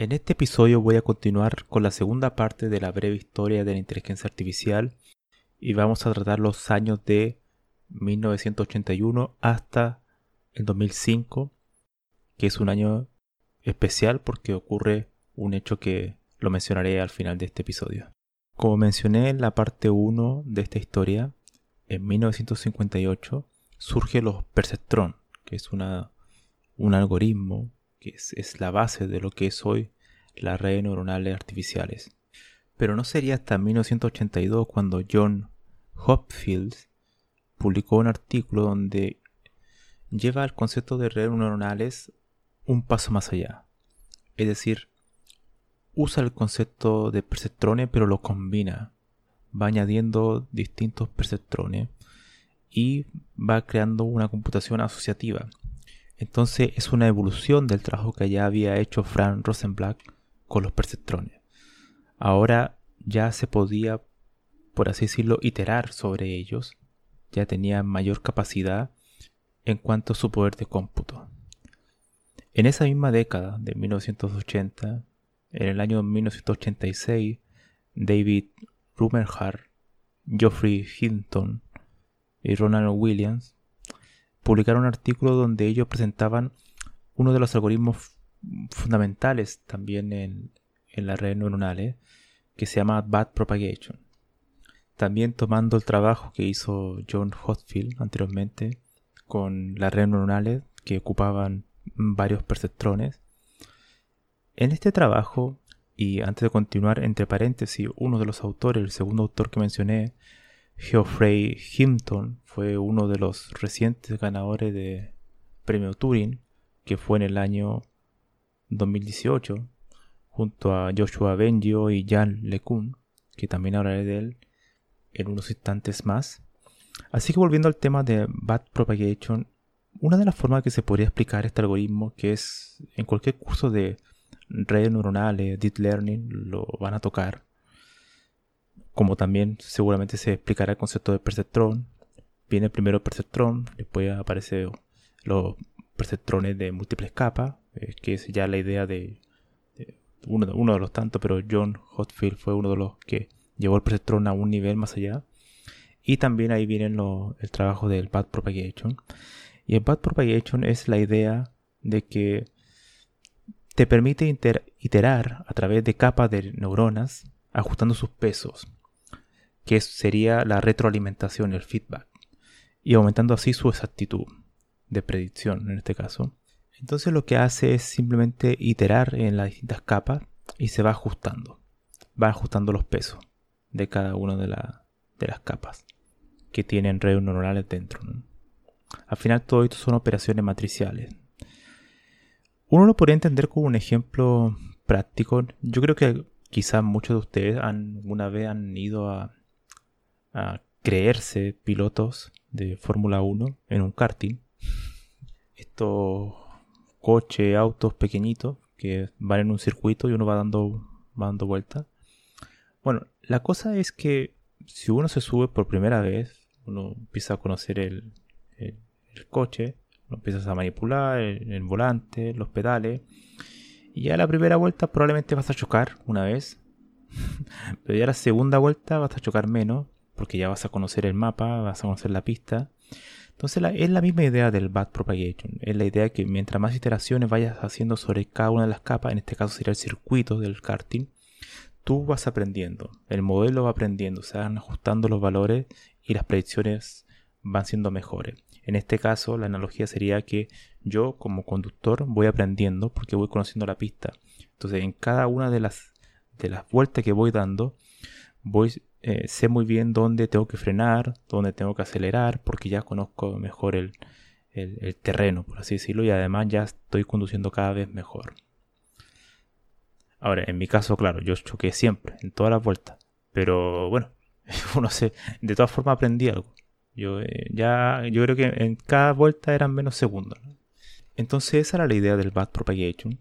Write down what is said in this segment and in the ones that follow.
En este episodio voy a continuar con la segunda parte de la breve historia de la inteligencia artificial y vamos a tratar los años de 1981 hasta el 2005, que es un año especial porque ocurre un hecho que lo mencionaré al final de este episodio. Como mencioné en la parte 1 de esta historia, en 1958 surge los perceptrón, que es un algoritmo que es, la base de lo que es hoy las redes neuronales artificiales. Pero no sería hasta 1982 cuando John Hopfield publicó un artículo donde lleva el concepto de redes neuronales un paso más allá. Es decir, usa el concepto de perceptrones pero lo combina. Va añadiendo distintos perceptrones y va creando una computación asociativa. Entonces es una evolución del trabajo que ya había hecho Frank Rosenblatt con los perceptrones. Ahora ya se podía, por así decirlo, iterar sobre ellos. Ya tenía mayor capacidad en cuanto a su poder de cómputo. En esa misma década de 1980, en el año 1986, David Rumerhard, Geoffrey Hinton y Ronald Williams publicaron un artículo donde ellos presentaban uno de los algoritmos fundamentales también en, en las redes neuronales que se llama Bad Propagation. También tomando el trabajo que hizo John Hotfield anteriormente con las redes neuronales que ocupaban varios perceptrones. En este trabajo, y antes de continuar, entre paréntesis, uno de los autores, el segundo autor que mencioné, Geoffrey Hinton, fue uno de los recientes ganadores de premio Turing, que fue en el año 2018, junto a Joshua Bengio y Jan LeCun, que también hablaré de él en unos instantes más. Así que volviendo al tema de Bad Propagation, una de las formas que se podría explicar este algoritmo, que es en cualquier curso de redes neuronales, deep learning, lo van a tocar, como también seguramente se explicará el concepto de perceptrón. Viene primero el perceptrón, después aparecen los perceptrones de múltiples capas, eh, que es ya la idea de, uno, uno, de los tantos, pero John Hotfield fue uno de los que llevó el perceptrón a un nivel más allá. Y también ahí viene el trabajo del Bad Propagation. Y el Bad Propagation es la idea de que te permite iterar a través de capas de neuronas ajustando sus pesos, que sería la retroalimentación, el feedback, y aumentando así su exactitud de predicción en este caso. Entonces lo que hace es simplemente iterar en las distintas capas y se va ajustando. Va ajustando los pesos de cada una de, las capas que tienen redes neuronales dentro. Al final todo esto son operaciones matriciales. Uno lo podría entender como un ejemplo práctico. Yo creo que quizás muchos de ustedes alguna vez han ido a, creerse pilotos de Fórmula 1 en un karting. Estos coches, autos pequeñitos que van en un circuito y uno va dando, dando vueltas. Bueno, la cosa es que si uno se sube por primera vez, uno empieza a conocer el, el, coche, lo empiezas a manipular, el, volante, los pedales, y ya la primera vuelta probablemente vas a chocar una vez, pero ya la segunda vuelta vas a chocar menos, porque ya vas a conocer el mapa, vas a conocer la pista. Entonces es la misma idea del backpropagation. Es la idea que mientras más iteraciones vayas haciendo sobre cada una de las capas, en este caso sería el circuito del karting, tú vas aprendiendo. El modelo va aprendiendo, se van ajustando los valores y las predicciones van siendo mejores. En este caso, la analogía sería que yo como conductor voy aprendiendo porque voy conociendo la pista. Entonces, en cada una de las, de las vueltas que voy dando, voy, eh, sé muy bien dónde tengo que frenar, dónde tengo que acelerar, porque ya conozco mejor el, el terreno, por así decirlo, y además ya estoy conduciendo cada vez mejor. Ahora, en mi caso, claro, yo choqué siempre, en todas las vueltas. Pero bueno, uno se, de todas formas aprendí algo. Yo eh, ya, yo creo que en cada vuelta eran menos segundos. Entonces esa era la idea del Bad Propagation,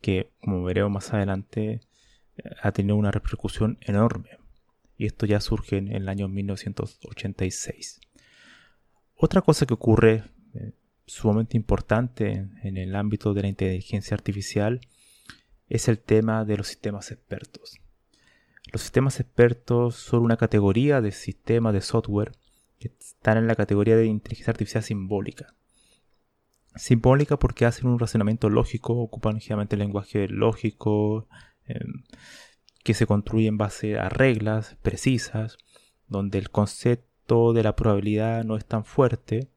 que como veremos más adelante eh, ha tenido una repercusión enorme. Y esto ya surge en el año 1986. Otra cosa que ocurre eh, sumamente importante en el ámbito de la inteligencia artificial es el tema de los sistemas expertos. Los sistemas expertos son una categoría de sistemas de software que están en la categoría de inteligencia artificial simbólica. Simbólica porque hacen un razonamiento lógico, ocupan generalmente el lenguaje lógico, em, que se construye en base a reglas precisas, donde el concepto de la probabilidad no es tan fuerte,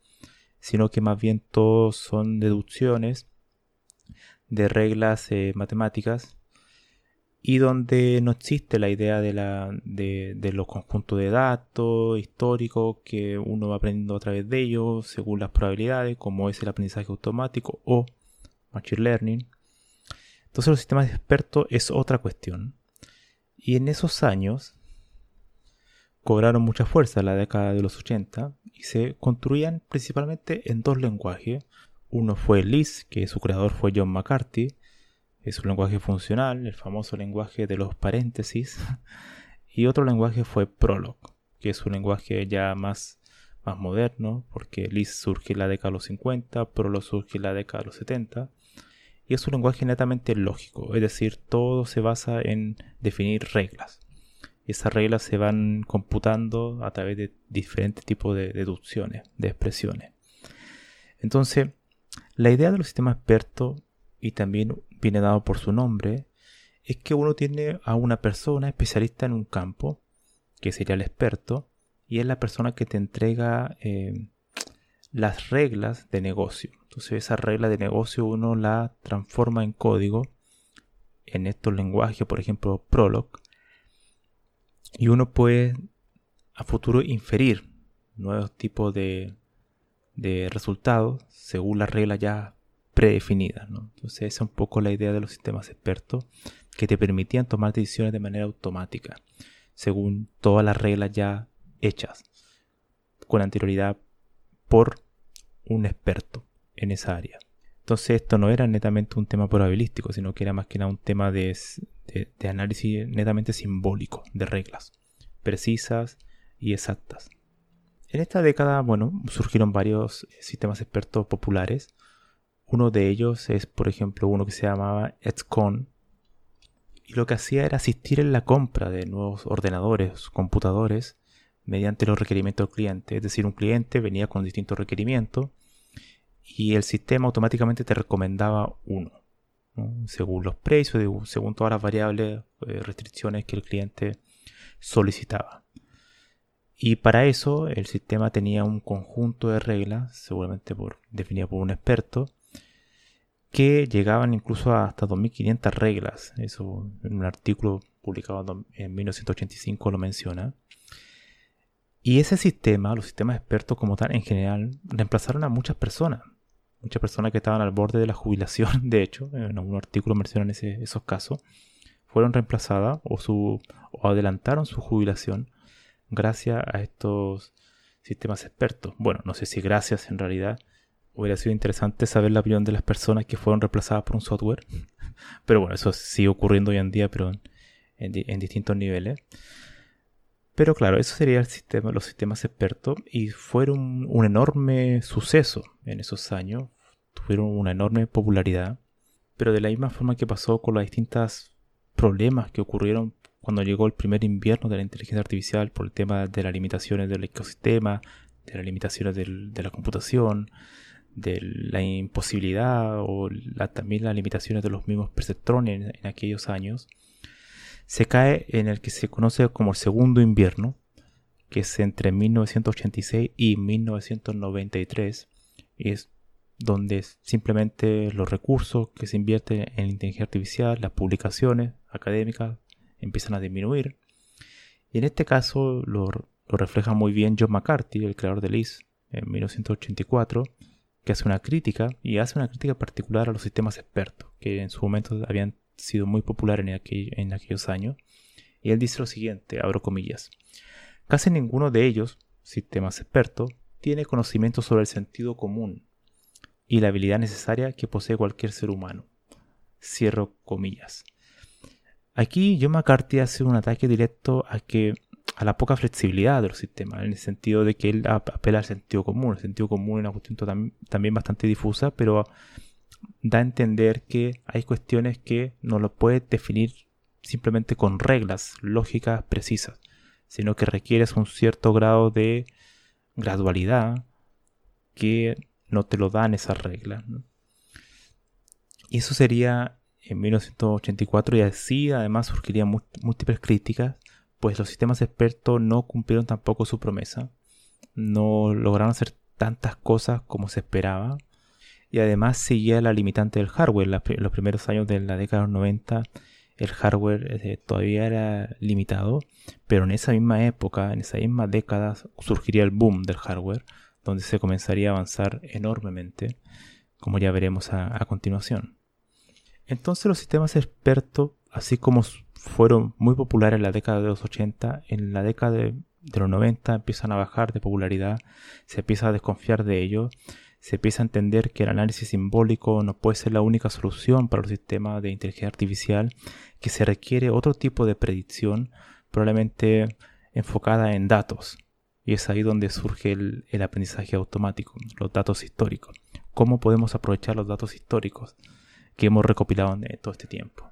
sino que más bien todos son deducciones de reglas eh, matemáticas y donde no existe la idea de, la, de, los conjuntos de datos históricos que uno va aprendiendo a través de ellos según las probabilidades, como es el aprendizaje automático o Machine Learning. Entonces los sistemas expertos es otra cuestión. Y en esos años cobraron mucha fuerza la década de los 80 y se construían principalmente en dos lenguajes. Uno fue Lisp, que su creador fue John McCarthy. Es un lenguaje funcional, el famoso lenguaje de los paréntesis. Y otro lenguaje fue Prolog, que es un lenguaje ya más, más moderno, porque Lisp surge en la década de los 50, Prolog surge en la década de los 70. Y es un lenguaje netamente lógico, es decir, todo se basa en definir reglas. Esas reglas se van computando a través de diferentes tipos de deducciones, de expresiones. Entonces, la idea de los sistemas expertos, y también viene dado por su nombre, es que uno tiene a una persona especialista en un campo, que sería el experto, y es la persona que te entrega eh, las reglas de negocio. Entonces esa regla de negocio uno la transforma en código en estos lenguajes, por ejemplo Prolog, y uno puede a futuro inferir nuevos tipos de, de resultados según las reglas ya predefinidas. Entonces esa es un poco la idea de los sistemas expertos que te permitían tomar decisiones de manera automática según todas las reglas ya hechas con anterioridad por un experto en esa área. Entonces esto no era netamente un tema probabilístico, sino que era más que nada un tema de, análisis netamente simbólico de reglas precisas y exactas. En esta década, bueno, surgieron varios sistemas expertos populares. Uno de ellos es, por ejemplo, uno que se llamaba EdCon. Y lo que hacía era asistir en la compra de nuevos ordenadores, computadores, mediante los requerimientos del cliente. Es decir, un cliente venía con distintos requerimientos y el sistema automáticamente te recomendaba uno, según los precios, según todas las variables, eh, restricciones que el cliente solicitaba. Y para eso el sistema tenía un conjunto de reglas, seguramente por, definido por un experto, que llegaban incluso a hasta 2500 reglas. Eso en un artículo publicado en 1985 lo menciona. Y ese sistema, los sistemas expertos como tal en general, reemplazaron a muchas personas. Muchas personas que estaban al borde de la jubilación, de hecho, en algún artículo mencionan esos casos, fueron reemplazadas o, su, o adelantaron su jubilación gracias a estos sistemas expertos. Bueno, no sé si gracias en realidad. Hubiera sido interesante saber la opinión de las personas que fueron reemplazadas por un software. Pero bueno, eso sigue ocurriendo hoy en día, pero en, distintos niveles. Pero claro, eso sería el sistema, los sistemas expertos y fueron un enorme suceso en esos años. Tuvieron una enorme popularidad. Pero de la misma forma que pasó con los distintos problemas que ocurrieron cuando llegó el primer invierno de la inteligencia artificial por el tema de las limitaciones del ecosistema, las limitaciones de la computación, de la imposibilidad o también las limitaciones de los mismos perceptrones en, aquellos años, se cae en el que se conoce como el segundo invierno, que es entre 1986 y 1993, y es donde simplemente los recursos que se invierten en inteligencia artificial, las publicaciones académicas empiezan a disminuir. Y en este caso lo, refleja muy bien John McCarthy, el creador de LIS, en 1984, que hace una crítica y hace una crítica particular a los sistemas expertos, que en su momento habían sido muy populares en, en aquellos años. Y él dice lo siguiente, abro comillas, casi ninguno de ellos, sistemas expertos, tiene conocimiento sobre el sentido común y la habilidad necesaria que posee cualquier ser humano. Cierro comillas. Aquí John McCarthy hace un ataque directo a que a la poca flexibilidad de los sistemas, en el sentido de que él apela al sentido común. El sentido común es una cuestión también bastante difusa, pero da a entender que hay cuestiones que no lo puede definir simplemente con reglas lógicas precisas, sino que requieres un cierto grado de gradualidad que no te lo dan esas reglas. Y eso sería en 1984 y así además surgirían múltiples críticas, pues los sistemas expertos no cumplieron tampoco su promesa, no lograron hacer tantas cosas como se esperaba y además seguía la limitante del hardware. En los primeros años de la década de los 90 el hardware eh, todavía era limitado, pero en esa misma época, en esa misma década, surgiría el boom del hardware, donde se comenzaría a avanzar enormemente, como ya veremos a, continuación. Entonces los sistemas expertos, así como fueron muy populares en la década de los 80, en la década de, los 90 empiezan a bajar de popularidad, se empieza a desconfiar de ellos, se empieza a entender que el análisis simbólico no puede ser la única solución para los sistemas de inteligencia artificial, que se requiere otro tipo de predicción, probablemente enfocada en datos, y es ahí donde surge el, aprendizaje automático, los datos históricos. ¿Cómo podemos aprovechar los datos históricos que hemos recopilado en todo este tiempo?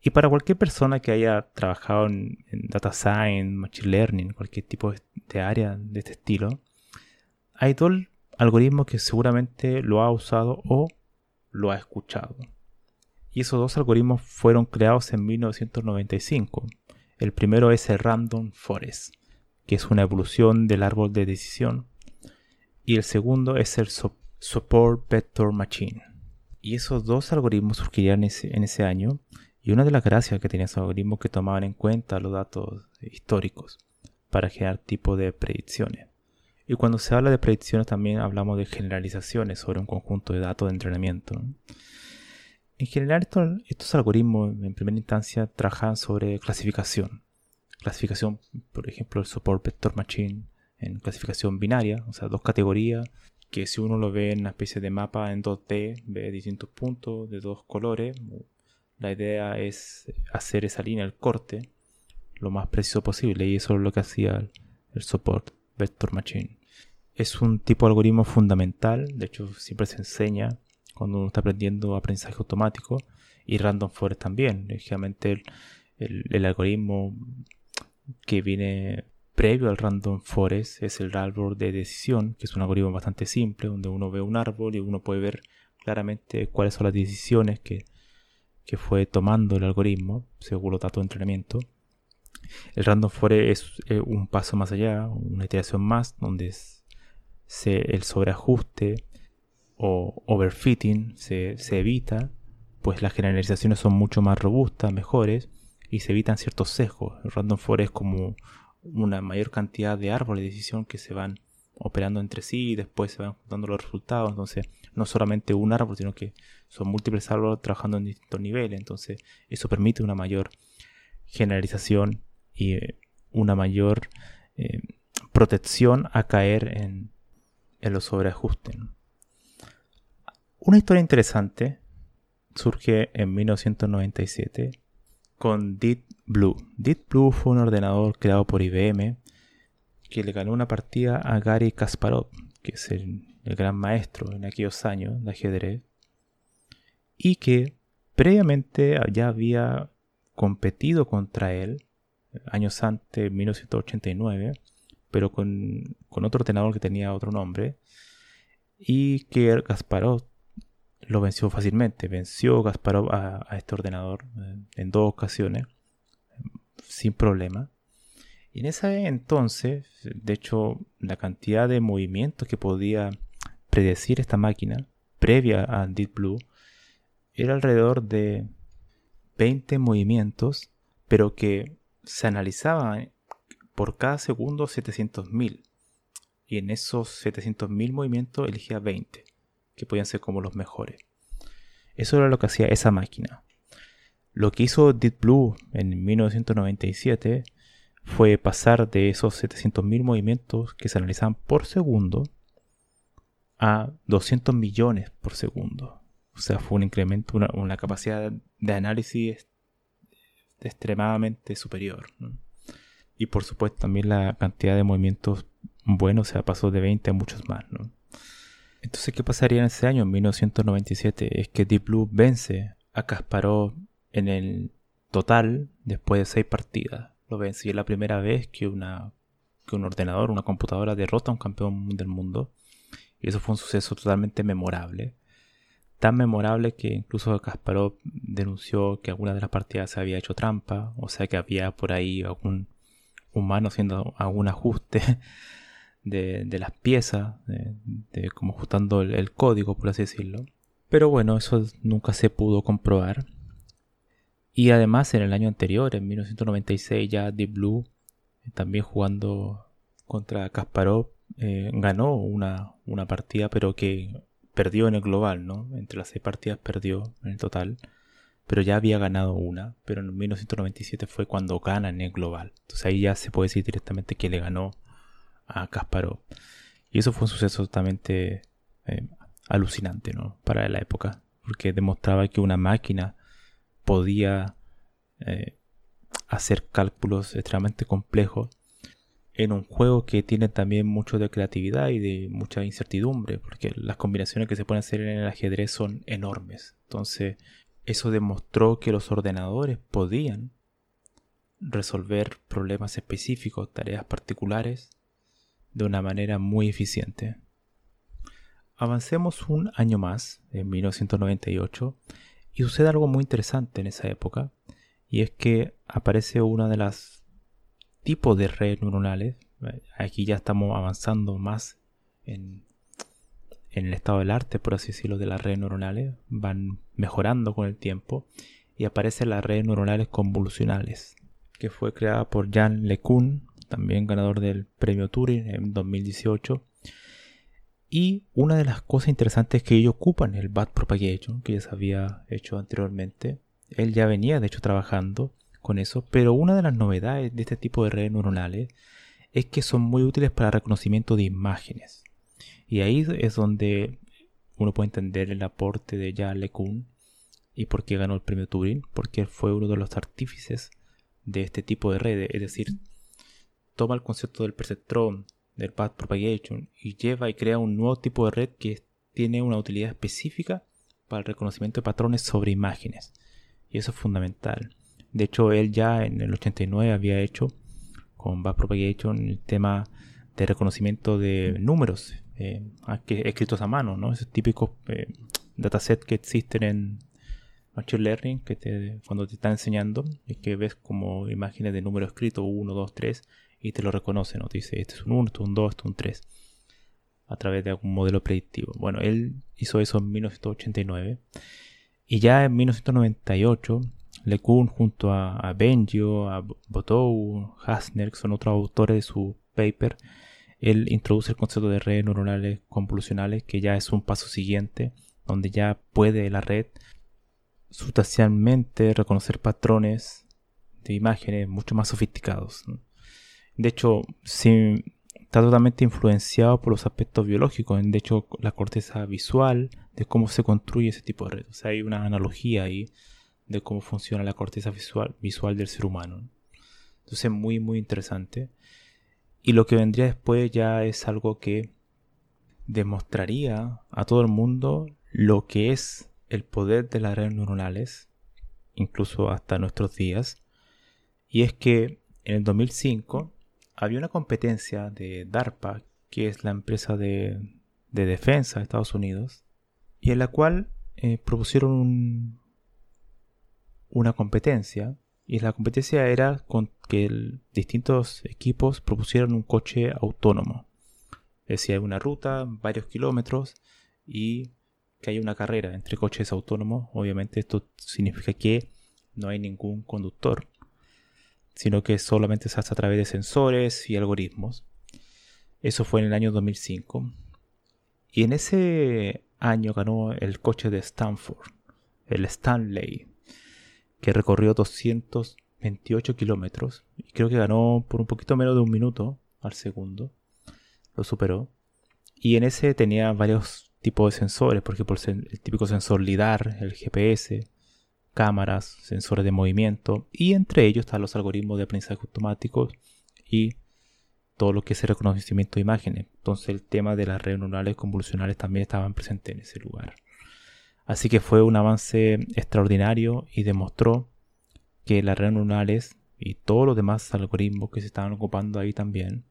Y para cualquier persona que haya trabajado en, data science, machine learning, cualquier tipo de área de este estilo, hay dos algoritmos que seguramente lo ha usado o lo ha escuchado. Y esos dos algoritmos fueron creados en 1995. El primero es el Random Forest que es una evolución del árbol de decisión. Y el segundo es el Support Vector Machine. Y esos dos algoritmos surgirían en ese, año. Y una de las gracias que tenían esos algoritmos que tomaban en cuenta los datos históricos para generar tipo de predicciones. Y cuando se habla de predicciones también hablamos de generalizaciones sobre un conjunto de datos de entrenamiento. En general estos algoritmos en primera instancia trabajan sobre clasificación clasificación, por ejemplo, el support vector machine en clasificación binaria, o sea, dos categorías, que si uno lo ve en una especie de mapa en 2D, ve distintos puntos de dos colores. La idea es hacer esa línea, el corte, lo más preciso posible, y eso es lo que hacía el, support vector machine. Es un tipo de algoritmo fundamental, de hecho siempre se enseña cuando uno está aprendiendo aprendizaje automático y random forest también. Lógicamente el algoritmo que viene previo al Random Forest es el árbol de decisión, que es un algoritmo bastante simple, donde uno ve un árbol y uno puede ver claramente cuáles son las decisiones que, fue tomando el algoritmo según los datos de entrenamiento. El Random Forest es un paso más allá, una iteración más, donde el sobreajuste o overfitting se, se evita, pues las generalizaciones son mucho más robustas, mejores, y se evitan ciertos sesgos. El random forest es como una mayor cantidad de árboles de decisión que se van operando entre sí y después se van dando los resultados. Entonces, no solamente un árbol, sino que son múltiples árboles trabajando en distintos niveles. Entonces, eso permite una mayor generalización y eh, una mayor eh, protección a caer en, los sobreajustes. Una historia interesante surge en 1997 con Deep Blue. Deep Blue fue un ordenador creado por IBM que le ganó una partida a Gary Kasparov, que es el, gran maestro en aquellos años de ajedrez, y que previamente ya había competido contra él años antes, en 1989, pero con, otro ordenador que tenía otro nombre, y que Kasparov lo venció fácilmente. Venció Kasparov a, este ordenador eh, en dos ocasiones, sin problema. Y en ese entonces, de hecho, la cantidad de movimientos que podía predecir esta máquina previa a Deep Blue era alrededor de 20 movimientos, pero que se analizaban por cada segundo 700.000. Y en esos 700.000 movimientos elegía 20, que podían ser como los mejores. Eso era lo que hacía esa máquina. Lo que hizo Deep Blue en 1997 fue pasar de esos 700.000 movimientos que se analizaban por segundo a 200 millones por segundo. O sea, fue un incremento, una, capacidad de análisis extremadamente superior. Y por supuesto también la cantidad de movimientos buenos se pasó de 20 a muchos más. Entonces, ¿qué pasaría en ese año, en 1997? Es que Deep Blue vence a Kasparov en el total después de seis partidas. Lo vence es la primera vez que, una, que un ordenador, una computadora derrota a un campeón del mundo. Y eso fue un suceso totalmente memorable. Tan memorable que incluso Kasparov denunció que alguna de las partidas se había hecho trampa, o sea que había por ahí algún humano haciendo algún ajuste de, las piezas, de, como ajustando el, código, por así decirlo. Pero bueno, eso nunca se pudo comprobar. Y además en el año anterior, en 1996, ya Deep Blue, también jugando contra Kasparov, eh, ganó una, una, partida, pero que perdió en el global, ¿no? Entre las seis partidas perdió en el total pero ya había ganado una, pero en 1997 fue cuando gana en el global. Entonces ahí ya se puede decir directamente que le ganó a Kasparov. Y eso fue un suceso totalmente eh, alucinante ¿no? para la época, porque demostraba que una máquina podía eh, hacer cálculos extremadamente complejos en un juego que tiene también mucho de creatividad y de mucha incertidumbre, porque las combinaciones que se pueden hacer en el ajedrez son enormes. Entonces, eso demostró que los ordenadores podían resolver problemas específicos, tareas particulares, de una manera muy eficiente. Avancemos un año más, en 1998, y sucede algo muy interesante en esa época, y es que aparece una de las tipos de redes neuronales, aquí ya estamos avanzando más en el estado del arte, por así decirlo, de las redes neuronales, van mejorando con el tiempo y aparecen las redes neuronales convolucionales, que fue creada por Jan LeCun, también ganador del premio Turing en 2018. Y una de las cosas interesantes es que ellos ocupan el backpropagation, que ya se había hecho anteriormente. Él ya venía, de hecho, trabajando con eso, pero una de las novedades de este tipo de redes neuronales es que son muy útiles para reconocimiento de imágenes. Y ahí es donde uno puede entender el aporte de Jan LeCun y por qué ganó el premio Turing, porque él fue uno de los artífices de este tipo de redes, es decir, toma el concepto del perceptrón, del path propagation y lleva y crea un nuevo tipo de red que tiene una utilidad específica para el reconocimiento de patrones sobre imágenes. Y eso es fundamental. De hecho, él ya en el 89 había hecho con Backpropagation el tema de reconocimiento de números eh, escritos a mano, ¿no? Esos típicos eh, datasets que existen en Machine Learning, que cuando te están enseñando, es que ves como imágenes de números escritos 1, 2, 3 y te lo reconoce, ¿no? Te dice, este es un 1, este es un 2, este es un 3 a través de algún modelo predictivo. Bueno, él hizo eso en 1989 y ya en 1998 LeCun junto a, a Bengio, a Botou, Hasner, que son otros autores de su paper, él introduce el concepto de redes neuronales convolucionales, que ya es un paso siguiente, donde ya puede la red sustancialmente reconocer patrones de imágenes mucho más sofisticados. De hecho, está totalmente influenciado por los aspectos biológicos, de hecho, la corteza visual, de cómo se construye ese tipo de red. O sea, hay una analogía ahí de cómo funciona la corteza visual, visual del ser humano. Entonces, muy, muy interesante. Y lo que vendría después ya es algo que demostraría a todo el mundo lo que es el poder de las redes neuronales, incluso hasta nuestros días. Y es que en el 2005 había una competencia de DARPA, que es la empresa de, defensa de Estados Unidos, y en la cual eh, propusieron una competencia, y la competencia era con que distintos equipos propusieran un coche autónomo. Es decir, una ruta, varios kilómetros, y que haya una carrera entre coches autónomos. Obviamente esto significa que no hay ningún conductor sino que solamente se hace a través de sensores y algoritmos. Eso fue en el año 2005. Y en ese año ganó el coche de Stanford, el Stanley, que recorrió 228 kilómetros. Y creo que ganó por un poquito menos de un minuto al segundo. Lo superó. Y en ese tenía varios tipos de sensores, por ejemplo, el típico sensor LIDAR, el GPS, cámaras, sensores de movimiento y entre ellos están los algoritmos de aprendizaje automático y todo lo que es el reconocimiento de imágenes. Entonces el tema de las redes neuronales convolucionales también estaban presentes en ese lugar. Así que fue un avance extraordinario y demostró que las redes neuronales y todos los demás algoritmos que se estaban ocupando ahí también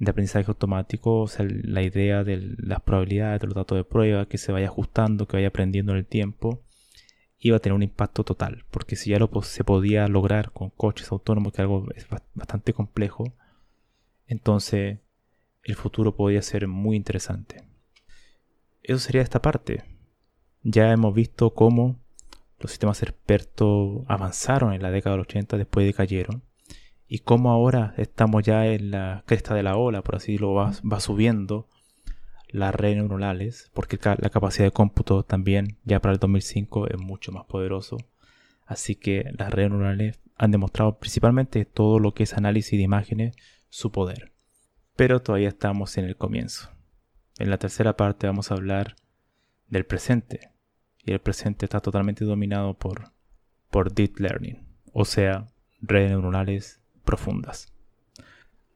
de aprendizaje automático, o sea, la idea de las probabilidades de los datos de prueba, que se vaya ajustando, que vaya aprendiendo en el tiempo, iba a tener un impacto total, porque si ya lo se podía lograr con coches autónomos, que algo es bastante complejo, entonces el futuro podría ser muy interesante. Eso sería esta parte. Ya hemos visto cómo los sistemas expertos avanzaron en la década del 80 después de cayeron y cómo ahora estamos ya en la cresta de la ola, por así decirlo, va, va subiendo las redes neuronales, porque la capacidad de cómputo también ya para el 2005 es mucho más poderoso. Así que las redes neuronales han demostrado principalmente todo lo que es análisis de imágenes, su poder. Pero todavía estamos en el comienzo. En la tercera parte vamos a hablar del presente. Y el presente está totalmente dominado por, por Deep Learning, o sea, redes neuronales profundas.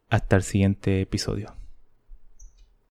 Hasta el siguiente episodio.